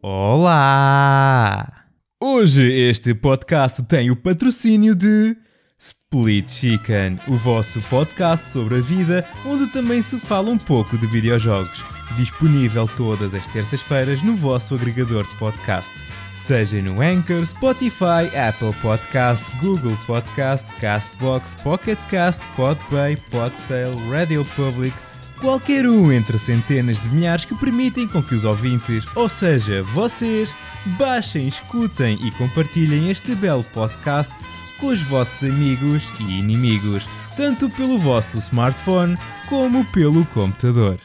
Olá! Hoje este podcast tem o patrocínio de Split Chicken, o vosso podcast sobre a vida, onde também se fala um pouco de videojogos. Disponível todas as terças-feiras no vosso agregador de podcast. Seja no Anchor, Spotify, Apple Podcast, Google Podcast, Castbox, Pocket Cast, Podplay, Podtail, Radio Public, qualquer um entre centenas de milhares que permitem com que os ouvintes, ou seja, vocês, baixem, escutem e compartilhem este belo podcast com os vossos amigos e inimigos, tanto pelo vosso smartphone como pelo computador.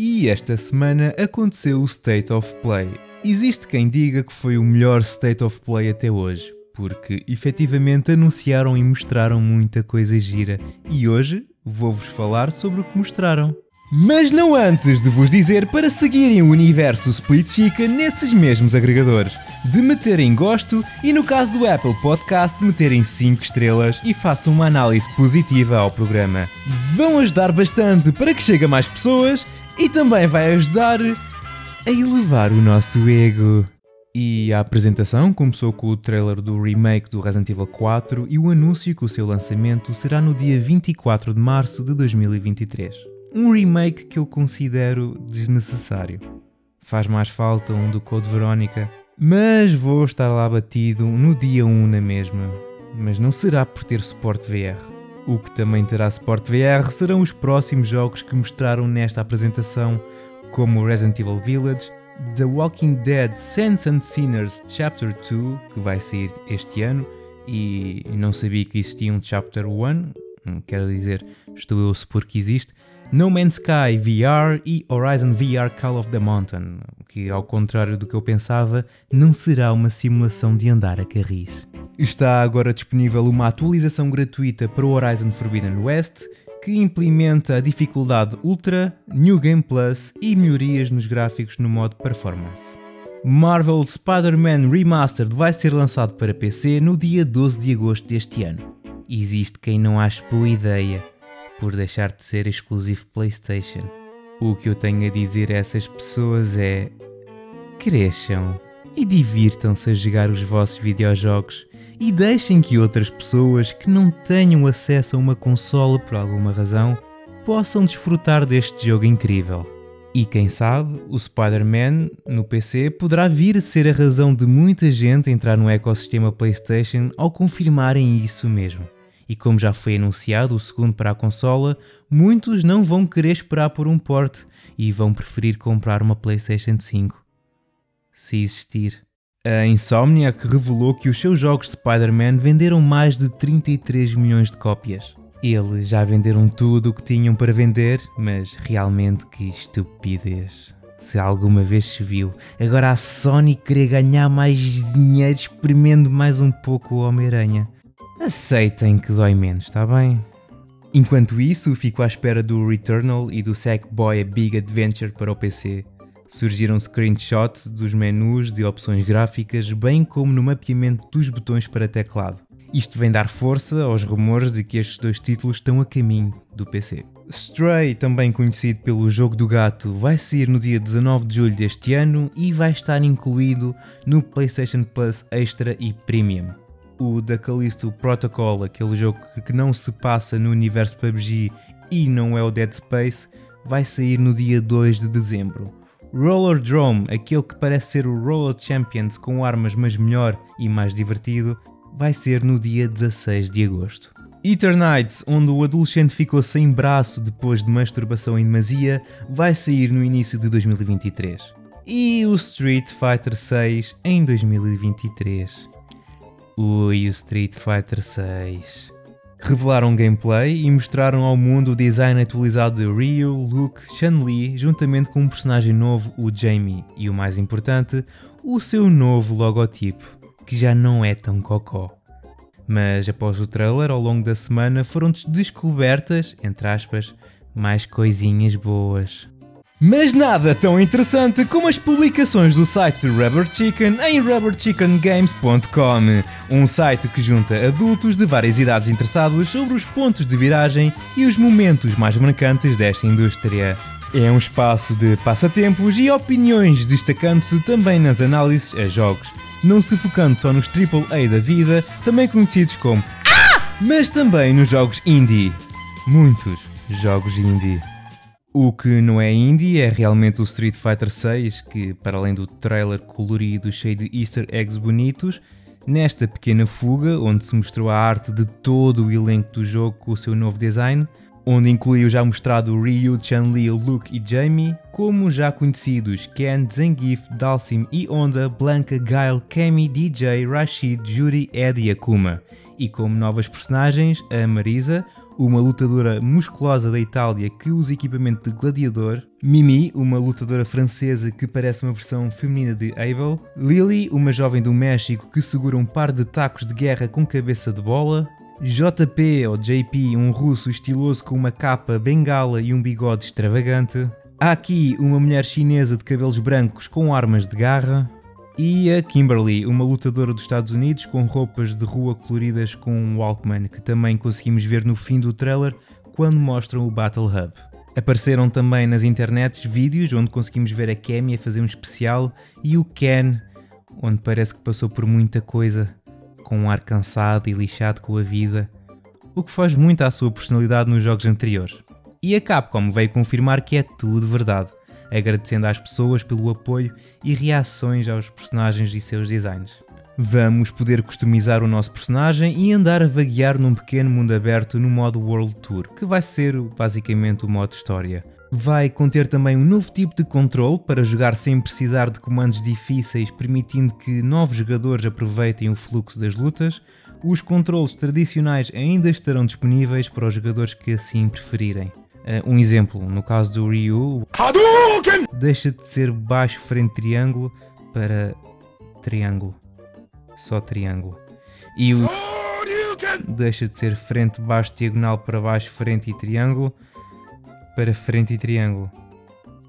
E esta semana aconteceu o State of Play. Existe quem diga que foi o melhor State of Play até hoje, porque efetivamente anunciaram e mostraram muita coisa gira, e hoje vou-vos falar sobre o que mostraram. Mas não antes de vos dizer para seguirem o universo Split Chicken nesses mesmos agregadores, de meterem gosto e no caso do Apple Podcast meterem 5 estrelas e façam uma análise positiva ao programa. Vão ajudar bastante para que chegue a mais pessoas e também vai ajudar a elevar o nosso ego. E a apresentação começou com o trailer do remake do Resident Evil 4 e o anúncio que o seu lançamento será no dia 24 de março de 2023. Um remake que eu considero desnecessário. Faz mais falta um do Code Verónica, mas vou estar lá batido no dia 1 na mesma. Mas não será por ter suporte VR. O que também terá suporte VR serão os próximos jogos que mostraram nesta apresentação, como Resident Evil Village, The Walking Dead Saints and Sinners Chapter 2, que vai sair este ano, e não sabia que existia um Chapter 1, quero dizer, estou eu a supor que existe, no Man's Sky VR e Horizon VR Call of the Mountain, que, ao contrário do que eu pensava, não será uma simulação de andar a carris. Está agora disponível uma atualização gratuita para o Horizon Forbidden West, que implementa a dificuldade Ultra, New Game Plus e melhorias nos gráficos no modo Performance. Marvel Spider-Man Remastered vai ser lançado para PC no dia 12 de agosto deste ano. Existe quem não ache boa ideia por deixar de ser exclusivo PlayStation. O que eu tenho a dizer a essas pessoas é: cresçam e divirtam-se a jogar os vossos videojogos e deixem que outras pessoas que não tenham acesso a uma consola por alguma razão possam desfrutar deste jogo incrível. E quem sabe, o Spider-Man no PC poderá vir a ser a razão de muita gente entrar no ecossistema PlayStation ao confirmarem isso mesmo. E como já foi anunciado o segundo para a consola, muitos não vão querer esperar por um port e vão preferir comprar uma PlayStation 5. Se existir. A Insomniac revelou que os seus jogos de Spider-Man venderam mais de 33 milhões de cópias. Eles já venderam tudo o que tinham para vender, mas realmente que estupidez. Se alguma vez se viu, agora a Sony querer ganhar mais dinheiro espremendo mais um pouco o Homem-Aranha. Aceitem que dói menos, está bem? Enquanto isso, fico à espera do Returnal e do Sackboy Big Adventure para o PC. Surgiram screenshots dos menus de opções gráficas, bem como no mapeamento dos botões para teclado. Isto vem dar força aos rumores de que estes dois títulos estão a caminho do PC. Stray, também conhecido pelo Jogo do Gato, vai sair no dia 19 de julho deste ano e vai estar incluído no PlayStation Plus Extra e Premium o da Callisto Protocol, aquele jogo que não se passa no universo PUBG e não é o Dead Space, vai sair no dia 2 de dezembro. Roller Drome, aquele que parece ser o Roller Champions com armas mas melhor e mais divertido, vai ser no dia 16 de agosto. Eternights, onde o adolescente ficou sem braço depois de masturbação em demasia, vai sair no início de 2023. E o Street Fighter 6 em 2023. Ui, o Street Fighter 6. Revelaram gameplay e mostraram ao mundo o design atualizado de Ryu, Luke, Chun-Li, juntamente com um personagem novo, o Jamie, e o mais importante, o seu novo logotipo, que já não é tão cocó. Mas após o trailer, ao longo da semana, foram descobertas, entre aspas, mais coisinhas boas. Mas nada tão interessante como as publicações do site Rubber Chicken em rubberchickengames.com, um site que junta adultos de várias idades interessados sobre os pontos de viragem e os momentos mais marcantes desta indústria. É um espaço de passatempos e opiniões, destacando-se também nas análises a jogos, não se focando só nos AAA da vida, também conhecidos como ah! mas também nos jogos indie. Muitos jogos indie. O que não é indie é realmente o Street Fighter 6, que para além do trailer colorido cheio de easter eggs bonitos, nesta pequena fuga, onde se mostrou a arte de todo o elenco do jogo com o seu novo design, onde incluiu já mostrado Ryu, Chun-Li, Luke e Jamie, como já conhecidos Ken, Zangief, Dalsim e Honda, Blanca, Guile, Kemi, DJ, Rashid, Juri, Ed e Akuma. E como novas personagens, a Marisa, uma lutadora musculosa da Itália que usa equipamento de gladiador, Mimi, uma lutadora francesa que parece uma versão feminina de Abel, Lily, uma jovem do México que segura um par de tacos de guerra com cabeça de bola, JP ou JP, um russo estiloso com uma capa, bengala e um bigode extravagante. Há aqui uma mulher chinesa de cabelos brancos com armas de garra. E a Kimberly, uma lutadora dos Estados Unidos com roupas de rua coloridas com um Walkman, que também conseguimos ver no fim do trailer quando mostram o Battle Hub. Apareceram também nas internets vídeos onde conseguimos ver a Kemi a fazer um especial e o Ken, onde parece que passou por muita coisa com um ar cansado e lixado com a vida, o que faz muito à sua personalidade nos jogos anteriores. E a Capcom veio confirmar que é tudo verdade, agradecendo às pessoas pelo apoio e reações aos personagens e seus designs. Vamos poder customizar o nosso personagem e andar a vaguear num pequeno mundo aberto no modo World Tour, que vai ser basicamente o modo história. Vai conter também um novo tipo de controle para jogar sem precisar de comandos difíceis, permitindo que novos jogadores aproveitem o fluxo das lutas. Os controles tradicionais ainda estarão disponíveis para os jogadores que assim preferirem. Uh, um exemplo, no caso do Ryu, deixa de ser baixo frente triângulo para triângulo. Só triângulo. E o deixa de ser frente baixo diagonal para baixo frente e triângulo para frente e triângulo.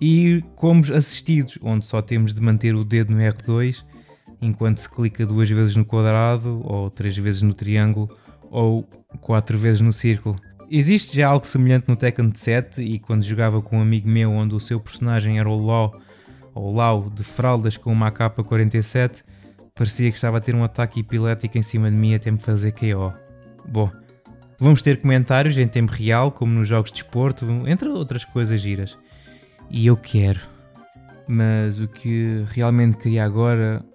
E combos assistidos, onde só temos de manter o dedo no R2 enquanto se clica duas vezes no quadrado, ou três vezes no triângulo, ou quatro vezes no círculo. Existe já algo semelhante no Tekken 7 e quando jogava com um amigo meu onde o seu personagem era o Law, ou Lau de fraldas com uma AK-47, parecia que estava a ter um ataque epilético em cima de mim até me fazer KO. Bom, Vamos ter comentários em tempo real, como nos jogos de desporto, entre outras coisas giras. E eu quero. Mas o que realmente queria agora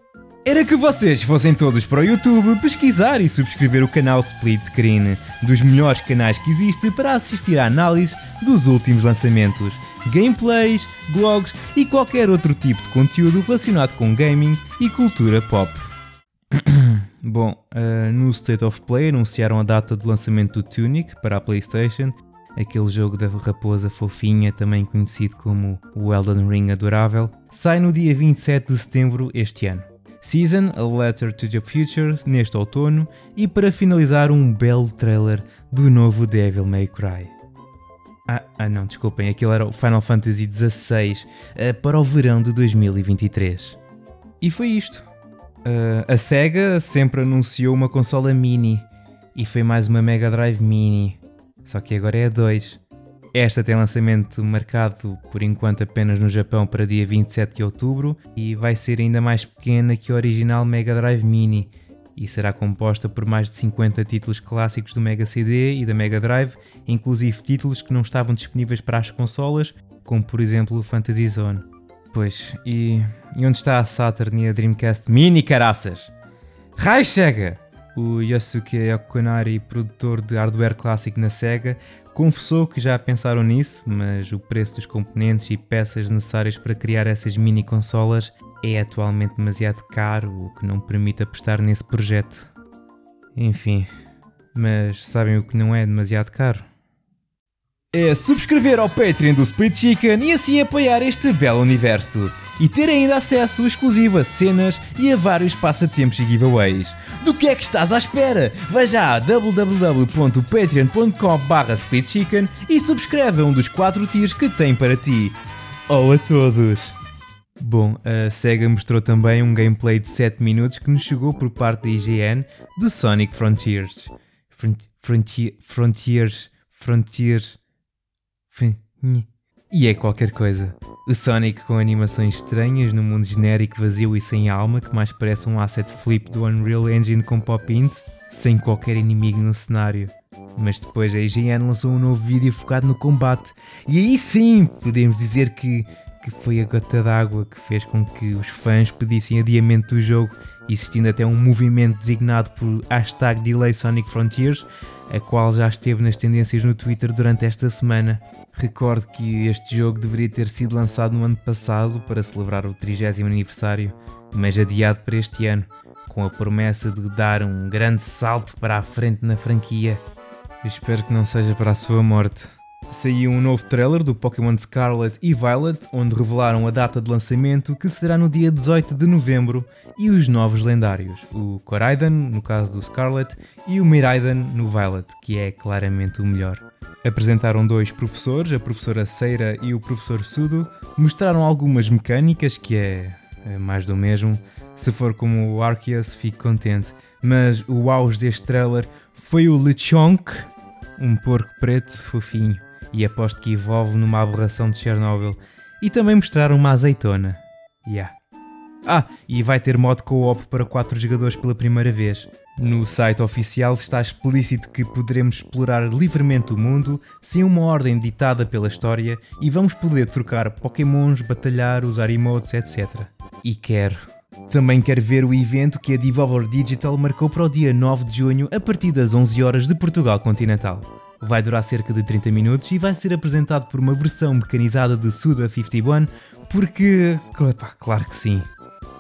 era que vocês fossem todos para o YouTube pesquisar e subscrever o canal Split Screen, dos melhores canais que existe para assistir à análise dos últimos lançamentos, gameplays, blogs e qualquer outro tipo de conteúdo relacionado com gaming e cultura pop. Bom, uh, no State of Play anunciaram a data de lançamento do Tunic para a PlayStation, aquele jogo da raposa fofinha, também conhecido como o Elden Ring adorável, sai no dia 27 de setembro este ano. Season, A Letter to the Future, neste outono, e para finalizar, um belo trailer do novo Devil May Cry. Ah, ah não, desculpem, aquele era o Final Fantasy XVI uh, para o verão de 2023. E foi isto. Uh, a SEGA sempre anunciou uma consola mini e foi mais uma Mega Drive Mini, só que agora é a 2. Esta tem lançamento marcado por enquanto apenas no Japão para dia 27 de outubro e vai ser ainda mais pequena que a original Mega Drive Mini e será composta por mais de 50 títulos clássicos do Mega CD e da Mega Drive, inclusive títulos que não estavam disponíveis para as consolas, como por exemplo o Fantasy Zone. Pois, e, e onde está a Saturn e a Dreamcast Mini caraças? Rai chega! O Yosuke Okonari, produtor de hardware clássico na SEGA, confessou que já pensaram nisso, mas o preço dos componentes e peças necessárias para criar essas mini consolas é atualmente demasiado caro, o que não permite apostar nesse projeto. Enfim, mas sabem o que não é demasiado caro? É subscrever ao Patreon do Split Chicken e assim apoiar este belo universo. E ter ainda acesso exclusivo a cenas e a vários passatempos e giveaways. Do que é que estás à espera? Vai já a www.patreon.com splitchicken e subscreve a um dos quatro tiers que tem para ti. Ou a todos! Bom, a SEGA mostrou também um gameplay de 7 minutos que nos chegou por parte da IGN do Sonic Frontiers. Frontier, Frontiers. Frontiers E é qualquer coisa. O Sonic com animações estranhas no mundo genérico, vazio e sem alma, que mais parece um asset flip do Unreal Engine com pop-ins, sem qualquer inimigo no cenário. Mas depois a IGN lançou um novo vídeo focado no combate, e aí sim podemos dizer que, que foi a gota d'água que fez com que os fãs pedissem adiamento do jogo, existindo até um movimento designado por hashtag Delay Sonic Frontiers, a qual já esteve nas tendências no Twitter durante esta semana. Recordo que este jogo deveria ter sido lançado no ano passado para celebrar o 30 aniversário, mas adiado para este ano, com a promessa de dar um grande salto para a frente na franquia. Espero que não seja para a sua morte. Saiu um novo trailer do Pokémon Scarlet e Violet, onde revelaram a data de lançamento, que será no dia 18 de novembro, e os novos lendários, o Koraidon, no caso do Scarlet, e o Miraidon no Violet, que é claramente o melhor. Apresentaram dois professores, a professora Seira e o professor Sudo, mostraram algumas mecânicas, que é, é mais do mesmo. Se for como o Arceus, fico contente. Mas o auge deste trailer foi o Lechonk, um porco preto fofinho, e aposto que evolve numa aberração de Chernobyl. E também mostraram uma azeitona. Yeah. Ah, e vai ter modo co-op para 4 jogadores pela primeira vez. No site oficial está explícito que poderemos explorar livremente o mundo sem uma ordem ditada pela história e vamos poder trocar pokémons, batalhar, usar emotes, etc. E quero. Também quero ver o evento que a Devolver Digital marcou para o dia 9 de junho a partir das 11 horas de Portugal continental. Vai durar cerca de 30 minutos e vai ser apresentado por uma versão mecanizada de Suda 51, porque. claro que sim.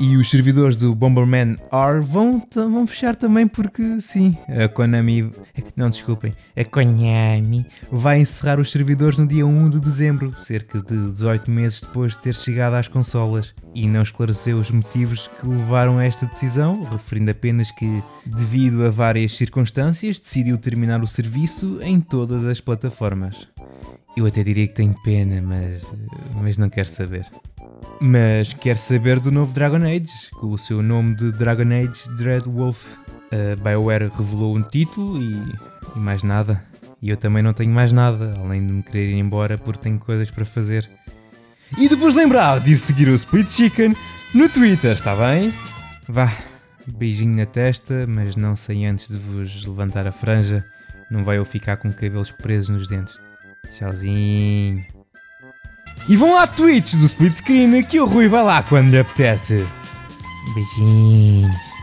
E os servidores do Bomberman R vão, vão fechar também porque sim, a Konami, não desculpem, a Konami vai encerrar os servidores no dia 1 de dezembro, cerca de 18 meses depois de ter chegado às consolas, e não esclareceu os motivos que levaram a esta decisão, referindo apenas que, devido a várias circunstâncias, decidiu terminar o serviço em todas as plataformas. Eu até diria que tenho pena, mas, mas não quero saber. Mas quer saber do novo Dragon Age, com o seu nome de Dragon Age Dread Wolf. A BioWare revelou um título e, e mais nada. E eu também não tenho mais nada, além de me querer ir embora porque tenho coisas para fazer. E de vos lembrar de ir seguir o Split Chicken no Twitter, está bem? Vá, beijinho na testa, mas não sei antes de vos levantar a franja. Não vai eu ficar com cabelos presos nos dentes. Tchauzinho. E vão lá tweets do split screen que o Rui vai lá quando lhe apetece. Beijinhos.